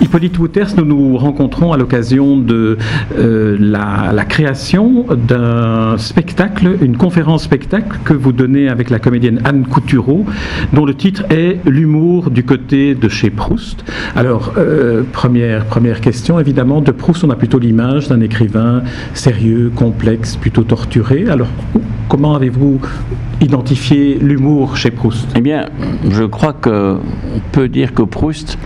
Hippolyte Wouters, nous nous rencontrons à l'occasion de euh, la, création d'un spectacle, une conférence spectacle que vous donnez avec la comédienne Anne Coutureau, dont le titre est L'humour du côté de chez Proust. Alors, euh, première, première question, évidemment, de Proust, on a plutôt l'image d'un écrivain sérieux, complexe, plutôt torturé. Alors, comment avez-vous identifié l'humour chez Proust? Eh bien, je crois qu'on peut dire que Proust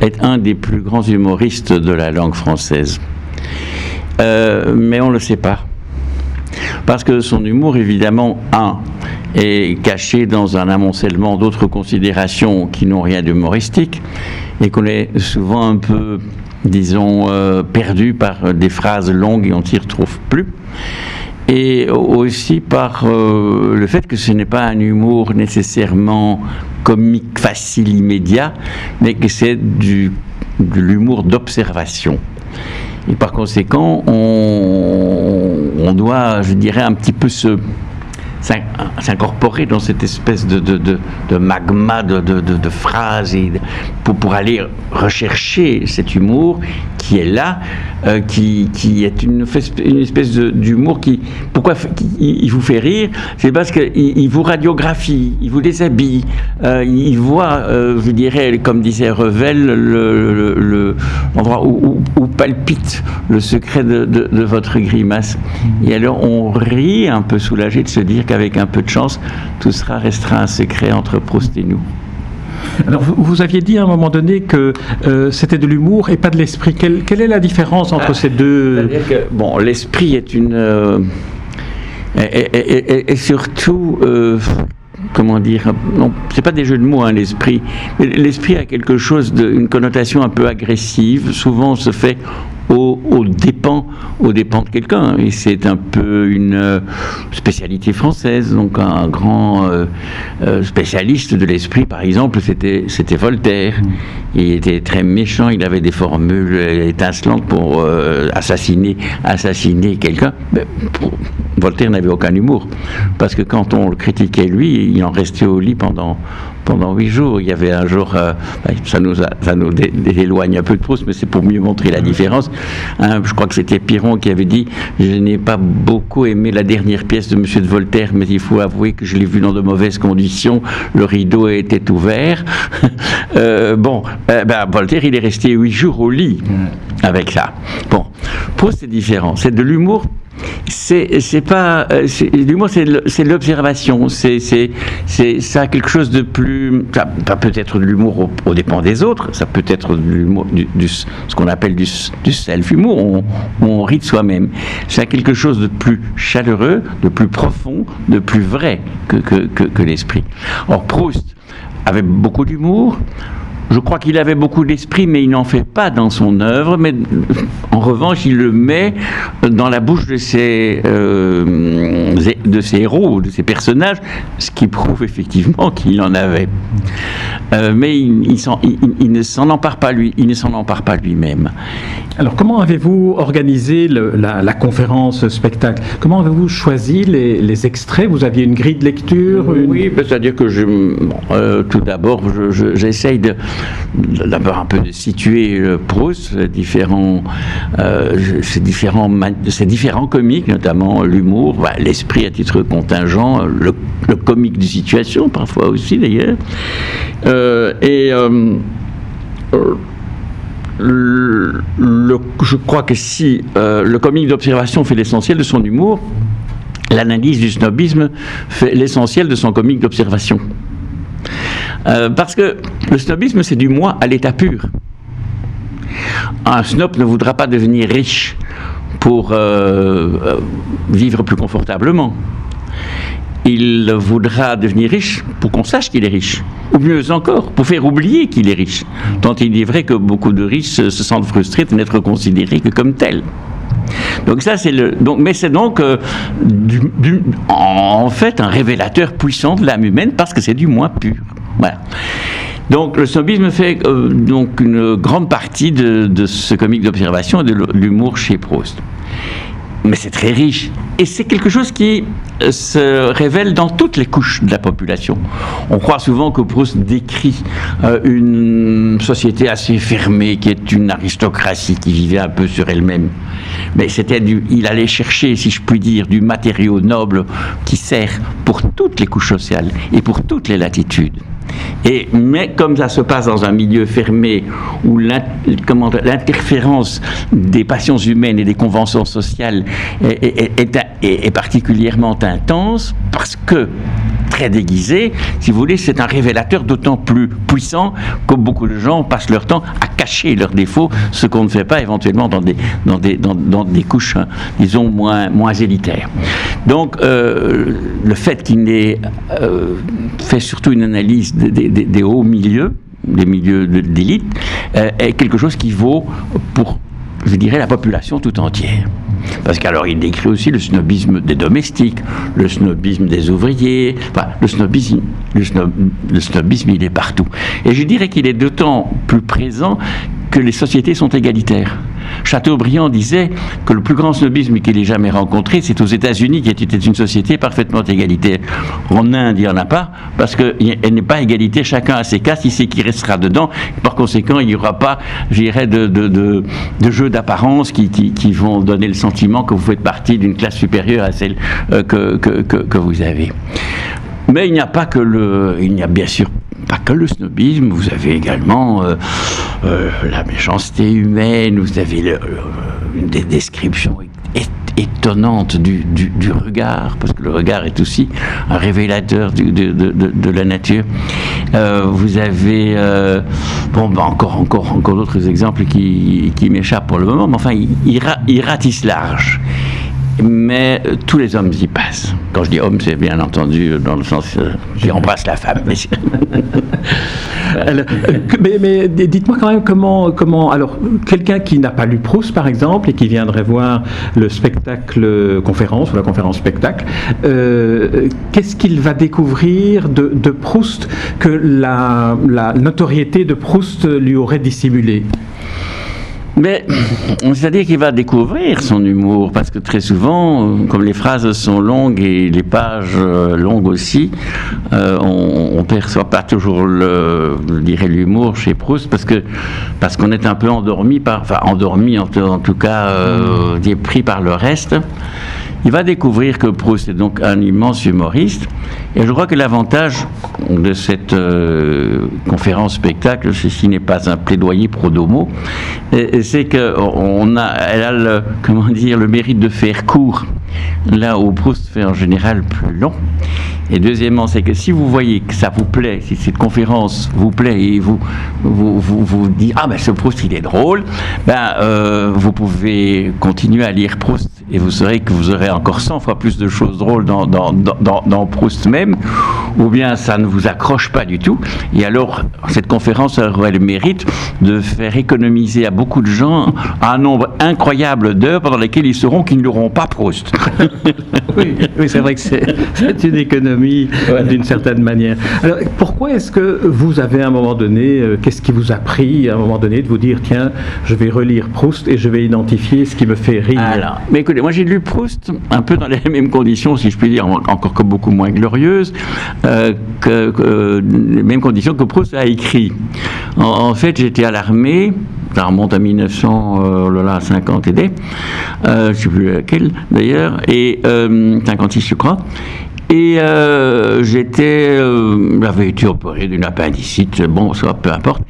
est un des plus grands humoristes de la langue française. Euh, mais on ne le sait pas. Parce que son humour, évidemment, un, est caché dans un amoncellement d'autres considérations qui n'ont rien d'humoristique et qu'on est souvent un peu, disons, euh, perdu par des phrases longues et on s'y retrouve plus et aussi par euh, le fait que ce n'est pas un humour nécessairement comique, facile, immédiat, mais que c'est du, de l'humour d'observation. Et par conséquent, on, on, doit, je dirais, un petit peu se s'incorporer dans cette espèce de, magma de, phrases pour, pour aller rechercher cet humour qui est là, euh, qui, qui, est une, espèce d'humour qui, pourquoi il vous fait rire? C'est parce qu'il il vous radiographie, il vous déshabille, euh, il voit, euh, je dirais, comme disait Revel, l'endroit le, où, où, où, palpite le secret de, votre grimace. Et alors on rit un peu soulagé de se dire qu'avec un peu de chance, tout sera restera un secret entre Proust et nous. Alors, vous, vous, aviez dit à un moment donné que euh, c'était de l'humour et pas de l'esprit. Quelle, quelle, est la différence entre ah, ces deux que, Bon, l'esprit est une. Euh, et, et, et, et, surtout. Euh, comment dire Non, c'est pas des jeux de mots, hein, l'esprit. L'esprit a quelque chose d'une connotation un peu agressive. Souvent, on se fait au, au, dépend, au dépend de quelqu'un. Et c'est un peu une euh, spécialité française. Donc un grand euh, euh, spécialiste de l'esprit, par exemple, c'était, c'était Voltaire. Il était très méchant, il avait des formules étincelantes pour euh, assassiner, assassiner quelqu'un. Mais pour, Voltaire n'avait aucun humour. Parce que quand on le critiquait lui, il en restait au lit pendant, pendant huit jours. Il y avait un jour, euh, ça nous, a, ça nous dé, éloigne un peu de Proust, mais c'est pour mieux montrer la différence. Hein, je crois que c'était Piron qui avait dit Je n'ai pas beaucoup aimé la dernière pièce de Monsieur de Voltaire, mais il faut avouer que je l'ai vu dans de mauvaises conditions. Le rideau était ouvert. euh, bon, euh, ben, Voltaire, il est resté huit jours au lit avec ça. Bon, Proust, c'est différent. C'est de l'humour c'est pas l'humour c'est l'observation. C'est c'est ça a quelque chose de plus ça, ça peut être de l'humour au, au, dépend des autres. Ça peut être de du, ce qu'on appelle du, self humour on, rit de soi-même. C'est quelque chose de plus chaleureux de plus profond de plus vrai que, que l'esprit. Or Proust avait beaucoup d'humour je crois qu'il avait beaucoup d'esprit, mais il n'en fait pas dans son œuvre. Mais en revanche, il le met dans la bouche de ses, euh, de héros, de ses personnages, ce qui prouve effectivement qu'il en avait. Mais il ne s'en empare pas lui-même. Alors, comment avez-vous organisé le, la, la, conférence spectacle? Comment avez-vous choisi les, les, extraits? Vous aviez une grille de lecture une... Oui, c'est-à-dire que je, euh, tout d'abord, j'essaye je, un peu de situer euh, Proust, différents, euh, ces différents, ces différents comiques, notamment l'humour, bah, l'esprit à titre contingent, le, le, comique de situation parfois aussi d'ailleurs, euh, et je crois que si euh, le comique d'observation fait l'essentiel de son humour, l'analyse du snobisme fait l'essentiel de son comique d'observation. Euh, parce que le snobisme, c'est du moi à l'état pur. Un snob ne voudra pas devenir riche pour euh, vivre plus confortablement. Il voudra devenir riche pour qu'on sache qu'il est riche. Ou mieux encore, pour faire oublier qu'il est riche. Tant il est vrai que beaucoup de riches se sentent frustrés de n'être considérés que comme tels. Donc ça, c'est le. Donc, mais c'est donc euh, en fait un révélateur puissant de l'âme humaine parce que c'est du moins pur. Voilà. Donc le snobisme fait euh, donc une grande partie de, de ce comique d'observation et de l'humour chez Proust. Mais c'est très riche. Et c'est quelque chose qui euh, se révèle dans toutes les couches de la population. On croit souvent que Proust décrit euh, une société assez fermée, qui est une aristocratie qui vivait un peu sur elle-même. Mais c'était il allait chercher, si je puis dire, du matériau noble qui sert pour toutes les couches sociales et pour toutes les latitudes. Et, mais comme ça se passe dans un milieu fermé où l'interférence des passions humaines et des conventions sociales est, particulièrement intense, parce que très déguisé, si vous voulez, c'est un révélateur d'autant plus puissant que beaucoup de gens passent leur temps à cacher leurs défauts, ce qu'on ne fait pas éventuellement dans des, dans des, dans, des couches, hein, disons, moins, moins élitaires. Donc, euh, le fait qu'il ait euh, fait surtout une analyse des, hauts milieux, des milieux d'élite, euh, est quelque chose qui vaut pour, je dirais, la population tout entière. Parce qu'alors il décrit aussi le snobisme des domestiques, le snobisme des ouvriers, enfin le snobisme, le, le snobisme il est partout. Et je dirais qu'il est d'autant plus présent que les sociétés sont égalitaires. Chateaubriand disait que le plus grand snobisme qu'il ait jamais rencontré, c'est aux États-Unis, qui était une société parfaitement égalitaire. En Inde, il n'y en a pas, parce qu'elle n'est pas égalité, chacun a ses castes, il sait qui restera dedans. Par conséquent, il n'y aura pas, je dirais, de, de, de, jeux d'apparence qui, qui, vont donner le sentiment que vous faites partie d'une classe supérieure à celle euh, que, que, que, que vous avez. Mais il n'y a pas que le. Il n'y a bien sûr pas que le snobisme, vous avez également euh, euh, la méchanceté humaine, vous avez euh, des descriptions étonnantes du, regard, parce que le regard est aussi un révélateur de, la nature. vous avez bon, bah, encore, encore, encore d'autres exemples qui, qui m'échappent pour le moment, mais enfin, il, il, il ratisse large mais euh, tous les hommes y passent. Quand je dis homme, c'est bien entendu dans le sens euh, qui embrasse la femme. Euh, mais, dites-moi quand même comment, comment alors quelqu'un qui n'a pas lu Proust par exemple et qui viendrait voir le spectacle conférence ou la conférence spectacle, qu'est-ce qu'il va découvrir de, de Proust que la, la notoriété de Proust lui aurait dissimulé mais c'est-à-dire qu'il va découvrir son humour, parce que très souvent, comme les phrases sont longues et les pages euh, longues aussi, euh, on, ne perçoit pas toujours le, l'humour chez Proust, parce que parce qu'on est un peu endormi par, enfin endormi en, tout cas, euh, pris par le reste. Il va découvrir que Proust est donc un immense humoriste. Et je crois que l'avantage de cette euh, conférence spectacle, ceci n'est pas un plaidoyer pro domo, c'est qu'elle a, le, comment dire, le mérite de faire court, là où Proust fait en général plus long. Et deuxièmement, c'est que si vous voyez que ça vous plaît, si cette conférence vous plaît et vous vous, vous, vous dites ah ben ce Proust il est drôle, ben euh, vous pouvez continuer à lire Proust et vous saurez que vous aurez encore 100 fois plus de choses drôles dans, dans, dans, dans, Proust même, ou bien ça ne vous accroche pas du tout. Et alors, cette conférence aurait le mérite de faire économiser à beaucoup de gens un nombre incroyable d'heures pendant lesquelles ils sauront qu'ils n'auront pas Proust. Oui, oui c'est vrai que c'est une économie d'une certaine manière. Alors, pourquoi est-ce que vous avez à un moment donné, euh, qu'est-ce qui vous a pris à un moment donné de vous dire, tiens, je vais relire Proust et je vais identifier ce qui me fait rire? Alors, mais écoutez, moi j'ai lu Proust un peu dans les mêmes conditions, si je puis dire, encore que beaucoup moins glorieuses, euh, que, les mêmes conditions que Proust a écrit. En, fait, j'étais à l'armée, ça remonte à 1950 euh, et des, euh, je ne sais plus laquelle d'ailleurs, et 56 je crois, et euh, j'étais, euh, j'avais été opéré d'une appendicite, bon, ça peu importe.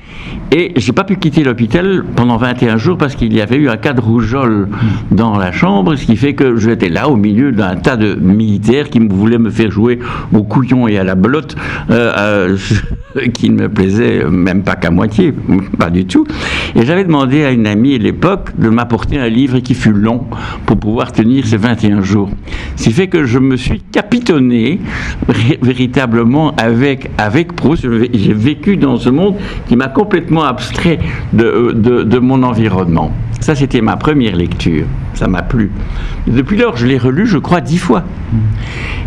Et j'ai pas pu quitter l'hôpital pendant 21 jours parce qu'il y avait eu un cas de rougeole dans la chambre, ce qui fait que j'étais là au milieu d'un tas de militaires qui voulaient me faire jouer au couillon et à la belote, euh, qui ne me plaisait même pas qu'à moitié, pas du tout. Et j'avais demandé à une amie à l'époque de m'apporter un livre qui fut long pour pouvoir tenir ces 21 jours. Ce qui fait que je me suis capté capitonné véritablement avec, avec Proust. J'ai vécu dans ce monde qui m'a complètement abstrait de, de, mon environnement. Ça, c'était ma première lecture. Ça m'a plu. Depuis lors, je l'ai relu, je crois, dix fois.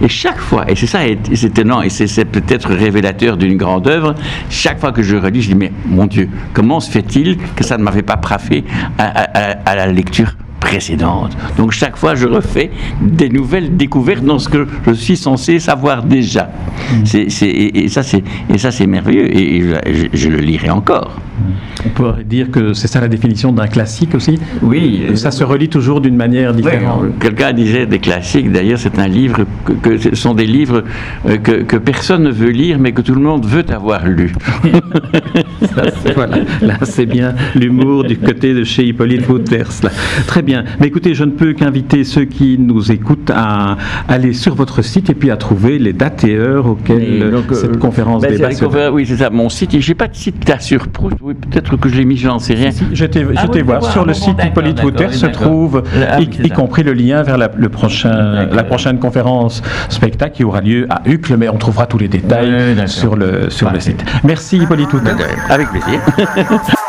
Et chaque fois, et c'est ça, c'est étonnant, et c'est peut-être révélateur d'une grande œuvre, chaque fois que je relis, je dis, mais mon Dieu, comment se fait-il que ça ne m'avait pas frappé à la lecture? Précédente. Donc chaque fois, je refais des nouvelles découvertes dans ce que je suis censé savoir déjà. Mm. et, ça, c'est merveilleux. Et, je, le lirai encore. On pourrait dire que c'est ça la définition d'un classique aussi? Oui. Ça se relit toujours d'une manière différente. Quelqu'un disait des classiques. D'ailleurs, c'est un livre que, ce sont des livres euh, que, personne ne veut lire, mais que tout le monde veut avoir lu. voilà. Là, c'est bien l'humour du côté de chez Hippolyte Wouters. Très bien. Mais écoutez, je ne peux qu'inviter ceux qui nous écoutent à aller sur votre site et puis à trouver les dates et heures auxquelles cette euh, conférence ben, débat Oui, c'est ça. Mon site, j'ai pas de site là sur Proust. Oui, peut-être que je l'ai mis, j'en sais rien. Si, J'étais ah voir. Sur le site Hippolyte Wouter se trouve, ah y, compris le lien vers la, le prochain, la prochaine conférence spectacle qui aura lieu à Uccle, mais on trouvera tous les détails sur le, sur le site. Merci Hippolyte Wouter. Avec plaisir.